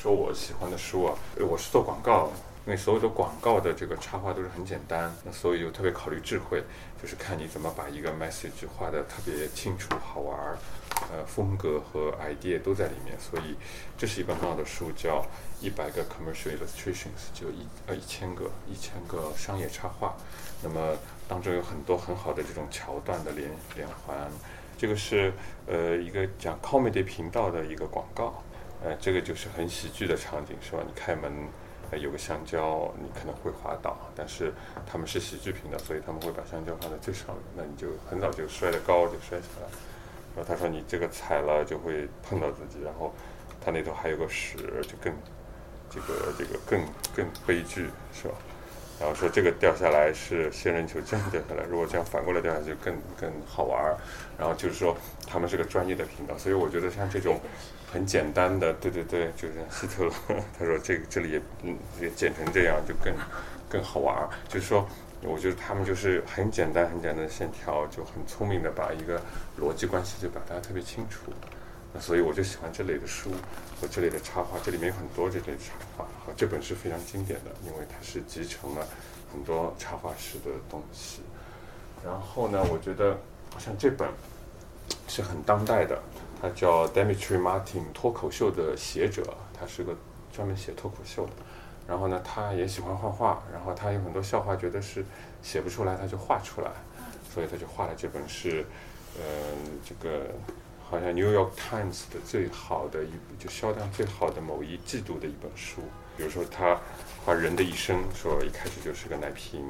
说我喜欢的书啊，我是做广告，因为所有的广告的这个插画都是很简单，那所以就特别考虑智慧，就是看你怎么把一个 message 画的特别清楚、好玩儿，呃，风格和 idea 都在里面。所以这是一本很好的书，叫《一百个 commercial illustrations》，就一呃一千个一千个商业插画。那么当中有很多很好的这种桥段的连连环。这个是呃一个讲 comedy 频道的一个广告，呃，这个就是很喜剧的场景，是吧？你开门，呃，有个香蕉，你可能会滑倒，但是他们是喜剧频道，所以他们会把香蕉放在最上面，那你就很早就摔得高，就摔下来。然后他说你这个踩了就会碰到自己，然后他那头还有个屎，就更这个这个更更悲剧，是吧？然后说这个掉下来是仙人球这样掉下来，如果这样反过来掉下去更更好玩儿。然后就是说他们是个专业的频道，所以我觉得像这种很简单的，对对对，就是希特勒 他说这个这里也嗯也剪成这样就更更好玩儿。就是说，我觉得他们就是很简单很简单的线条，就很聪明的把一个逻辑关系就表达特别清楚。那所以我就喜欢这类的书和这类的插画，这里面有很多这类插画，和这本是非常经典的，因为它是集成了很多插画师的东西。然后呢，我觉得像这本是很当代的，他叫 Demetri Martin，脱口秀的写者，他是个专门写脱口秀的。然后呢，他也喜欢画画，然后他有很多笑话，觉得是写不出来，他就画出来，所以他就画了这本是，呃，这个好像 New York Times 的最好的一就销量最好的某一季度的一本书。比如说他画人的一生，说一开始就是个奶瓶，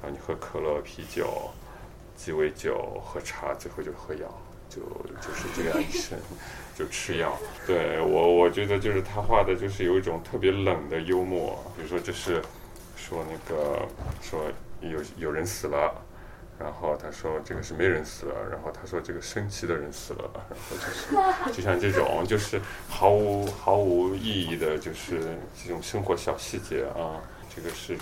然后你喝可乐、啤酒、鸡尾酒、喝茶，最后就喝药，就就是这样一生，就吃药。对我，我觉得就是他画的，就是有一种特别冷的幽默。比如说，这是说那个说有有人死了，然后他说这个是没人死了，然后他说这个生气的人死了，然后就是就像这种就是毫无毫无意义的，就是这种生活小细节啊。这个是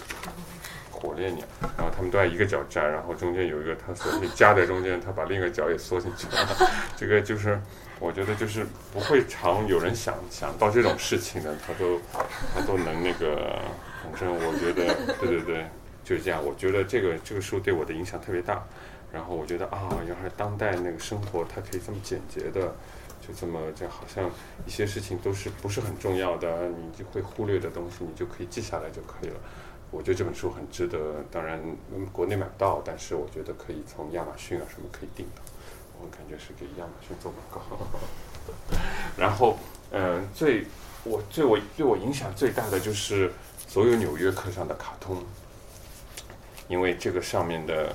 火烈鸟，然后他们都在一个脚站，然后中间有一个他所以夹在中间，他把另一个脚也缩进去了。这个就是我觉得就是不会常有人想想到这种事情的，他都他都能那个，反正我觉得对对对，就是这样。我觉得这个这个书对我的影响特别大。然后我觉得啊，原来当代那个生活它可以这么简洁的，就这么这，好像一些事情都是不是很重要的，你就会忽略的东西，你就可以记下来就可以了。我觉得这本书很值得，当然国内买不到，但是我觉得可以从亚马逊啊什么可以订的。我感觉是给亚马逊做广告。然后嗯、最我对我对我影响最大的就是所有纽约客上的卡通，因为这个上面的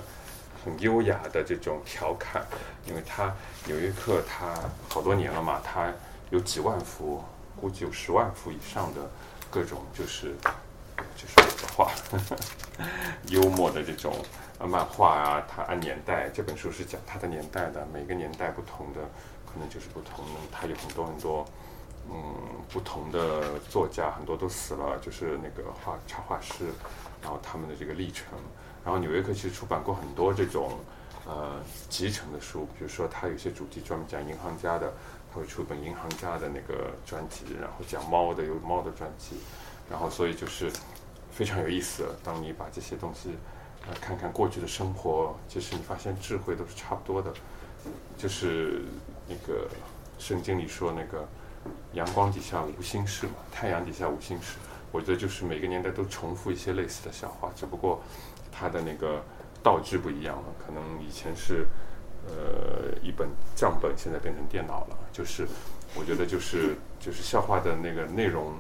很优雅的这种调侃，因为它纽约客它好多年了嘛，它有几万幅，估计有十万幅以上的各种就是就是我的画，幽默的这种呃漫画啊，它按年代，这本书是讲它的年代的，每个年代不同的可能就是不同的，它有很多很多。嗯，不同的作家很多都死了，就是那个画插画师，然后他们的这个历程。然后纽约客其实出版过很多这种呃集成的书，比如说他有些主题专门讲银行家的，他会出本银行家的那个专辑，然后讲猫的有猫的专辑，然后所以就是非常有意思。当你把这些东西呃看看过去的生活，其实你发现智慧都是差不多的，就是那个圣经里说那个。阳光底下无心事嘛，太阳底下无心事。我觉得就是每个年代都重复一些类似的笑话，只不过它的那个道具不一样了。可能以前是呃一本账本，现在变成电脑了。就是我觉得就是就是笑话的那个内容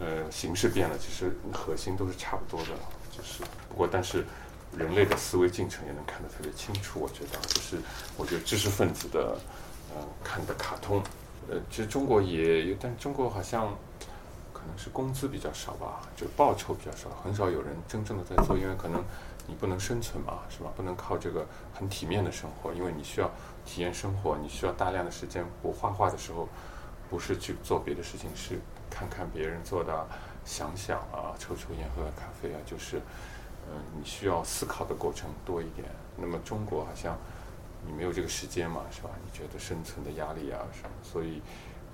呃形式变了，其实核心都是差不多的。就是不过但是人类的思维进程也能看得特别清楚。我觉得就是我觉得知识分子的呃看的卡通。呃，其实中国也有，但中国好像可能是工资比较少吧，就报酬比较少，很少有人真正的在做，因为可能你不能生存嘛，是吧？不能靠这个很体面的生活，因为你需要体验生活，你需要大量的时间。我画画的时候，不是去做别的事情，是看看别人做的，想想啊，抽抽烟，喝喝咖啡啊，就是嗯、你需要思考的过程多一点。那么中国好像。你没有这个时间嘛，是吧？你觉得生存的压力啊什么，所以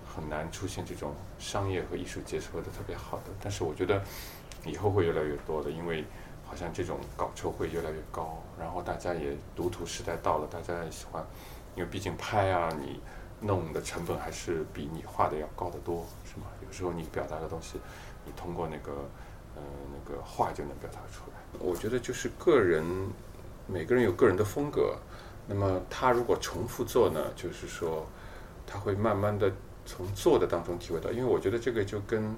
很难出现这种商业和艺术结合的特别好的。但是我觉得以后会越来越多的，因为好像这种稿酬会越来越高，然后大家也读图时代到了，大家也喜欢，因为毕竟拍啊，你弄的成本还是比你画的要高得多，是吗？时候你表达的东西，你通过那个呃那个画就能表达出来。我觉得就是个人，每个人有个人的风格。那么他如果重复做呢，就是说他会慢慢的从做的当中体会到，因为我觉得这个就跟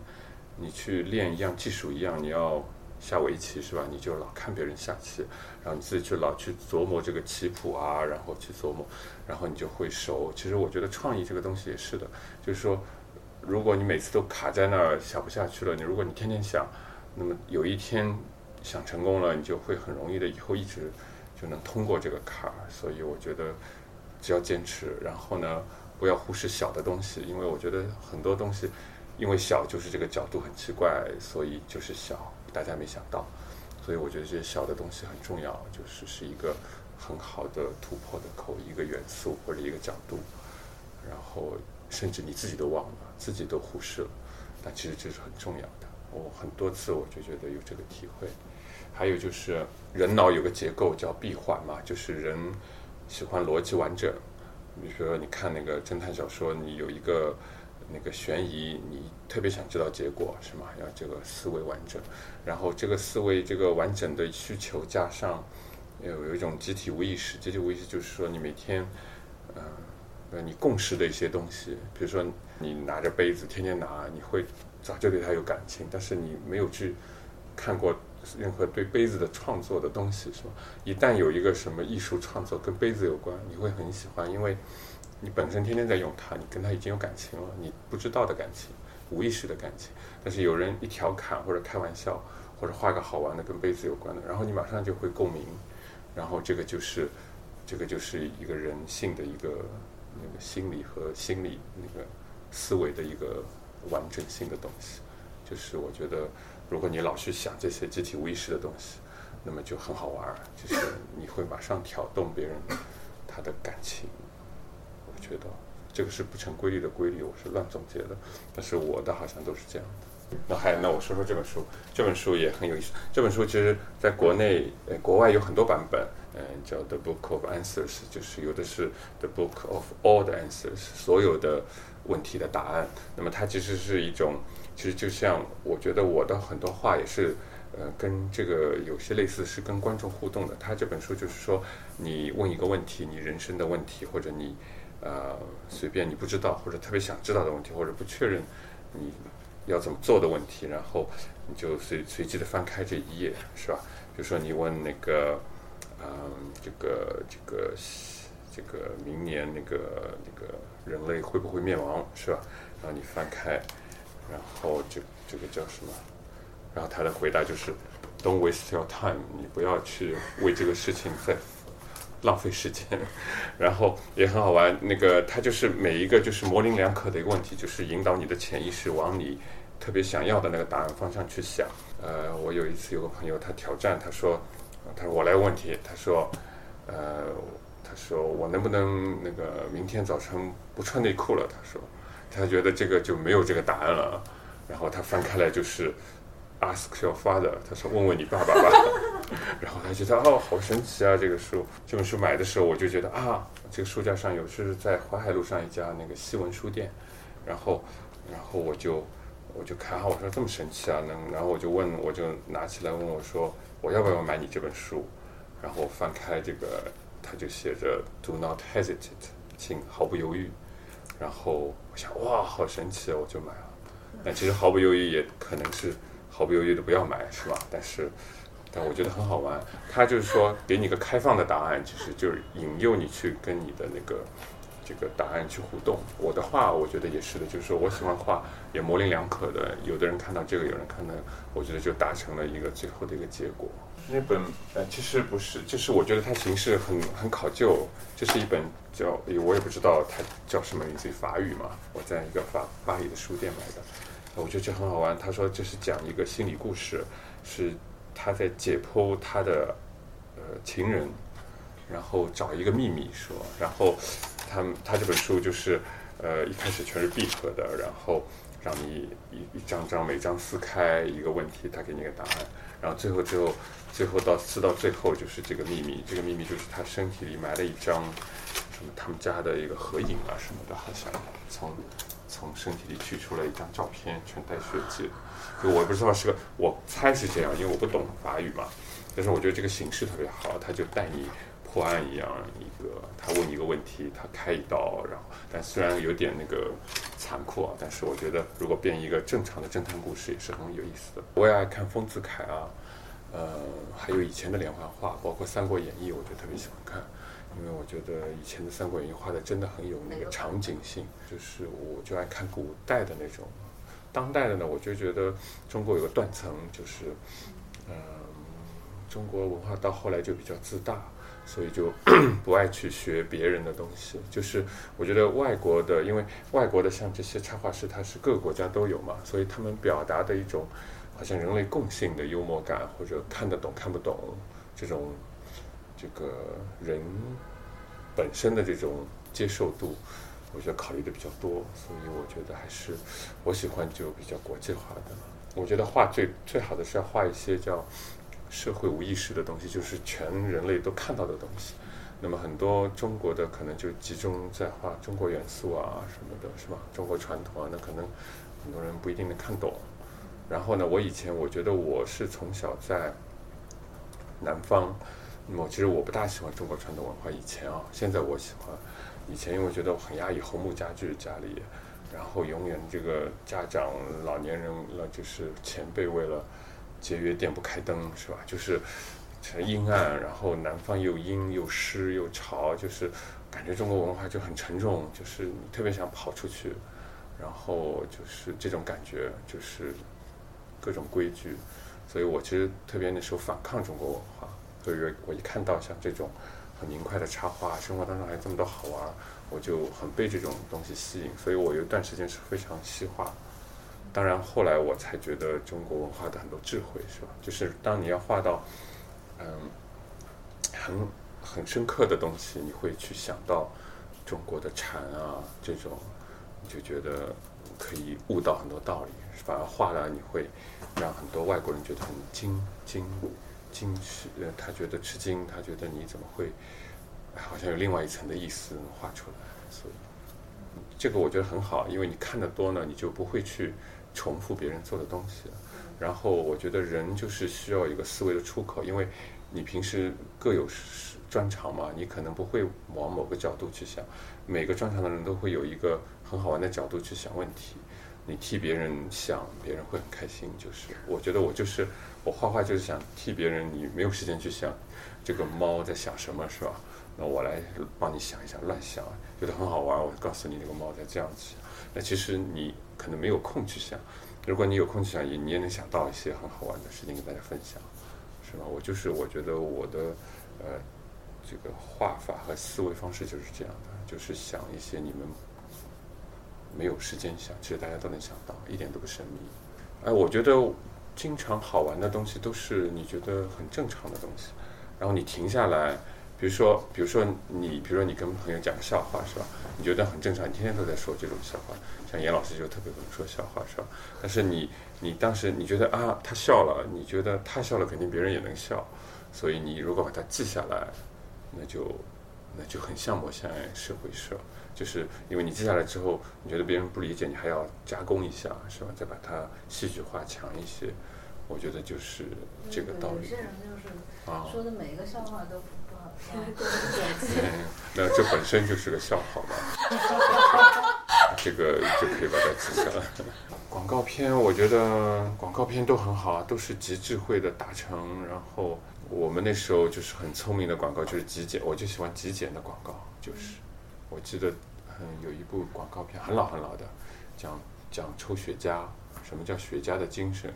你去练一样技术一样，你要下围棋是吧？你就老看别人下棋，然后你自己去老去琢磨这个棋谱啊，然后去琢磨，然后你就会熟。其实我觉得创意这个东西也是的，就是说如果你每次都卡在那儿想不下去了，你如果你天天想，那么有一天想成功了，你就会很容易的以后一直。就能通过这个坎儿，所以我觉得只要坚持，然后呢，不要忽视小的东西，因为我觉得很多东西，因为小就是这个角度很奇怪，所以就是小，大家没想到，所以我觉得这些小的东西很重要，就是是一个很好的突破的口，一个元素或者一个角度，然后甚至你自己都忘了，自己都忽视了，但其实这是很重要的。我很多次我就觉得有这个体会。还有就是人脑有个结构叫闭环嘛，就是人喜欢逻辑完整。比如说你看那个侦探小说，你有一个那个悬疑，你特别想知道结果是吗？要这个思维完整，然后这个思维这个完整的需求加上有有一种集体无意识，集体无意识就是说你每天嗯呃你共识的一些东西，比如说你拿着杯子天天拿，你会早就对它有感情，但是你没有去看过。任何对杯子的创作的东西，是吧？一旦有一个什么艺术创作跟杯子有关，你会很喜欢，因为你本身天天在用它，你跟它已经有感情了，你不知道的感情，无意识的感情。但是有人一调侃或者开玩笑，或者画个好玩的跟杯子有关的，然后你马上就会共鸣，然后这个就是这个就是一个人性的一个那个心理和心理那个思维的一个完整性的东西，就是我觉得。如果你老去想这些集体无意识的东西，那么就很好玩儿，就是你会马上挑动别人他的感情。我觉得这个是不成规律的规律，我是乱总结的，但是我的好像都是这样的。那还有那我说说这本书，这本书也很有意思。这本书其实在国内、呃国外有很多版本，嗯，叫《The Book of Answers》，就是有的是《The Book of All the Answers》，所有的问题的答案。那么它其实是一种。其实就像我觉得我的很多话也是，呃，跟这个有些类似，是跟观众互动的。他这本书就是说，你问一个问题，你人生的问题，或者你，呃，随便你不知道或者特别想知道的问题，或者不确认你要怎么做的问题，然后你就随随机的翻开这一页，是吧？就说你问那个，嗯，这个这个这个明年那个那个人类会不会灭亡，是吧？然后你翻开。然后这这个叫什么？然后他的回答就是，Don't waste your time，你不要去为这个事情再浪费时间。然后也很好玩，那个他就是每一个就是模棱两可的一个问题，就是引导你的潜意识往你特别想要的那个答案方向去想。呃，我有一次有个朋友他挑战，他说，他说我来问题，他说，呃，他说我能不能那个明天早晨不穿内裤了？他说。他觉得这个就没有这个答案了，然后他翻开来就是 Ask Your Father，他说问问你爸爸吧，然后他觉得哦好神奇啊这个书，这本书买的时候我就觉得啊这个书架上有是在淮海路上一家那个西文书店，然后然后我就我就看啊我说这么神奇啊能，然后我就问我就拿起来问我说我要不要买你这本书，然后翻开这个他就写着 Do not hesitate，请毫不犹豫。然后我想，哇，好神奇啊！我就买了。那其实毫不犹豫也可能是毫不犹豫的不要买，是吧？但是，但我觉得很好玩。他就是说，给你个开放的答案，其实就是引诱你去跟你的那个这个答案去互动。我的话，我觉得也是的，就是说我喜欢画，也模棱两可的。有的人看到这个，有人看到，我觉得就达成了一个最后的一个结果。那本呃，其实不是，就是我觉得它形式很很考究。这是一本叫，我也不知道它叫什么名字，法语嘛。我在一个法巴黎的书店买的，我觉得这很好玩。他说这是讲一个心理故事，是他在解剖他的呃情人，然后找一个秘密说，然后他他这本书就是呃，一开始全是闭合的，然后让你一一张张每张撕开一个问题，他给你个答案，然后最后最后最后到撕到最后就是这个秘密，这个秘密就是他身体里埋了一张什么他们家的一个合影啊什么的，好像从从身体里取出了一张照片，全带血迹。就我不知道是个，我猜是这样，因为我不懂法语嘛。但是我觉得这个形式特别好，他就带你破案一样，一个他问你一个问题，他开一刀，然后但虽然有点那个残酷啊，但是我觉得如果编一个正常的侦探故事也是很有意思的。我也爱看丰子恺啊，呃，还有以前的连环画，包括《三国演义》，我就特别喜欢看，因为我觉得以前的《三国演义》画的真的很有那个场景性，就是我就爱看古代的那种。当代的呢，我就觉得中国有个断层，就是嗯。中国文化到后来就比较自大，所以就 不爱去学别人的东西。就是我觉得外国的，因为外国的像这些插画师，他是各个国家都有嘛，所以他们表达的一种好像人类共性的幽默感，或者看得懂看不懂这种这个人本身的这种接受度，我觉得考虑的比较多。所以我觉得还是我喜欢就比较国际化的。我觉得画最最好的是要画一些叫。社会无意识的东西，就是全人类都看到的东西。那么很多中国的可能就集中在画中国元素啊什么的，是吧？中国传统啊，那可能很多人不一定能看懂。然后呢，我以前我觉得我是从小在南方，那么其实我不大喜欢中国传统文化。以前啊，现在我喜欢。以前因为觉得我很压抑，红木家具家里，然后永远这个家长、老年人了，就是前辈为了。节约电不开灯是吧？就是很阴暗，然后南方又阴又湿又潮，就是感觉中国文化就很沉重，就是特别想跑出去，然后就是这种感觉，就是各种规矩，所以我其实特别那时候反抗中国文化，所以我一看到像这种很明快的插画，生活当中还有这么多好玩，我就很被这种东西吸引，所以我有一段时间是非常西化。当然，后来我才觉得中国文化的很多智慧，是吧？就是当你要画到，嗯，很很深刻的东西，你会去想到中国的禅啊这种，你就觉得可以悟到很多道理。反而画了，你会让很多外国人觉得很惊惊惊，呃，他觉得吃惊，他觉得你怎么会好像有另外一层的意思画出来？所以这个我觉得很好，因为你看的多呢，你就不会去。重复别人做的东西，然后我觉得人就是需要一个思维的出口，因为你平时各有专长嘛，你可能不会往某个角度去想，每个专长的人都会有一个很好玩的角度去想问题，你替别人想，别人会很开心。就是我觉得我就是我画画就是想替别人，你没有时间去想这个猫在想什么，是吧？那我来帮你想一想，乱想，觉得很好玩，我告诉你这个猫在这样子，那其实你。可能没有空去想，如果你有空去想，也你也能想到一些很好玩的事情跟大家分享，是吧？我就是我觉得我的呃这个画法和思维方式就是这样的，就是想一些你们没有时间想，其实大家都能想到，一点都不神秘。哎，我觉得经常好玩的东西都是你觉得很正常的东西，然后你停下来。比如说，比如说你，比如说你跟朋友讲个笑话，是吧？你觉得很正常，你天天都在说这种笑话。像严老师就特别会说笑话，是吧？但是你，你当时你觉得啊，他笑了，你觉得他笑了，肯定别人也能笑。所以你如果把它记下来，那就那就很像模像样是回事。就是因为你记下来之后，你觉得别人不理解，你还要加工一下，是吧？再把它戏剧化强一些。我觉得就是这个道理。有些人就是说的每一个笑话都。嗯那这本身就是个笑话嘛，这个就可以把它记下来。广告片，我觉得广告片都很好啊，都是极智慧的达成。然后我们那时候就是很聪明的广告，就是极简，我就喜欢极简的广告。就是我记得嗯有一部广告片很老很老的，讲讲抽雪茄，什么叫雪茄的精神？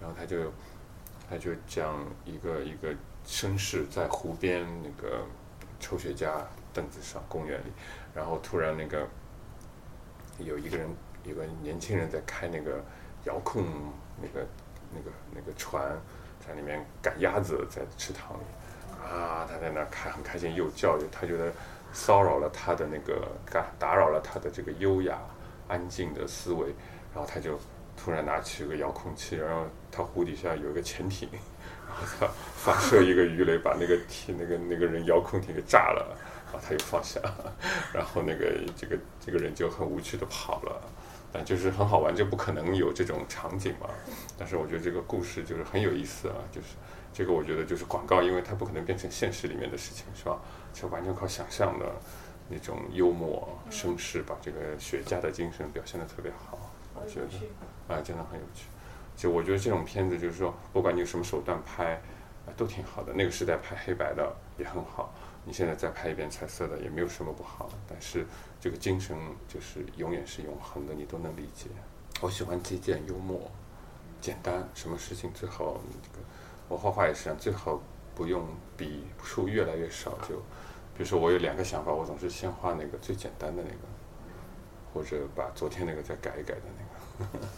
然后他就他就讲一个一个。绅士在湖边那个抽雪茄，凳子上公园里，然后突然那个有一个人，有个年轻人在开那个遥控那个那个那个船，在里面赶鸭子在池塘里，啊，他在那开很开心，又叫又，他觉得骚扰了他的那个干打扰了他的这个优雅安静的思维，然后他就突然拿起一个遥控器，然后他湖底下有一个潜艇，发射一个鱼雷，把那个艇那个那个人遥控艇给炸了，然后他又放下，然后那个这个这个人就很无趣的跑了，但就是很好玩，就不可能有这种场景嘛。但是我觉得这个故事就是很有意思啊，就是。这个我觉得就是广告，因为它不可能变成现实里面的事情，是吧？就完全靠想象的那种幽默、声势，把这个雪茄的精神表现的特别好。我觉得啊，真的很有趣。就我觉得这种片子，就是说，不管你用什么手段拍，都挺好的。那个时代拍黑白的也很好，你现在再拍一遍彩色的，也没有什么不好。但是这个精神就是永远是永恒的，你都能理解。我喜欢极简幽默、简单，什么事情最好。我画画也是这样，最好不用笔数越来越少。就比如说，我有两个想法，我总是先画那个最简单的那个，或者把昨天那个再改一改的那个。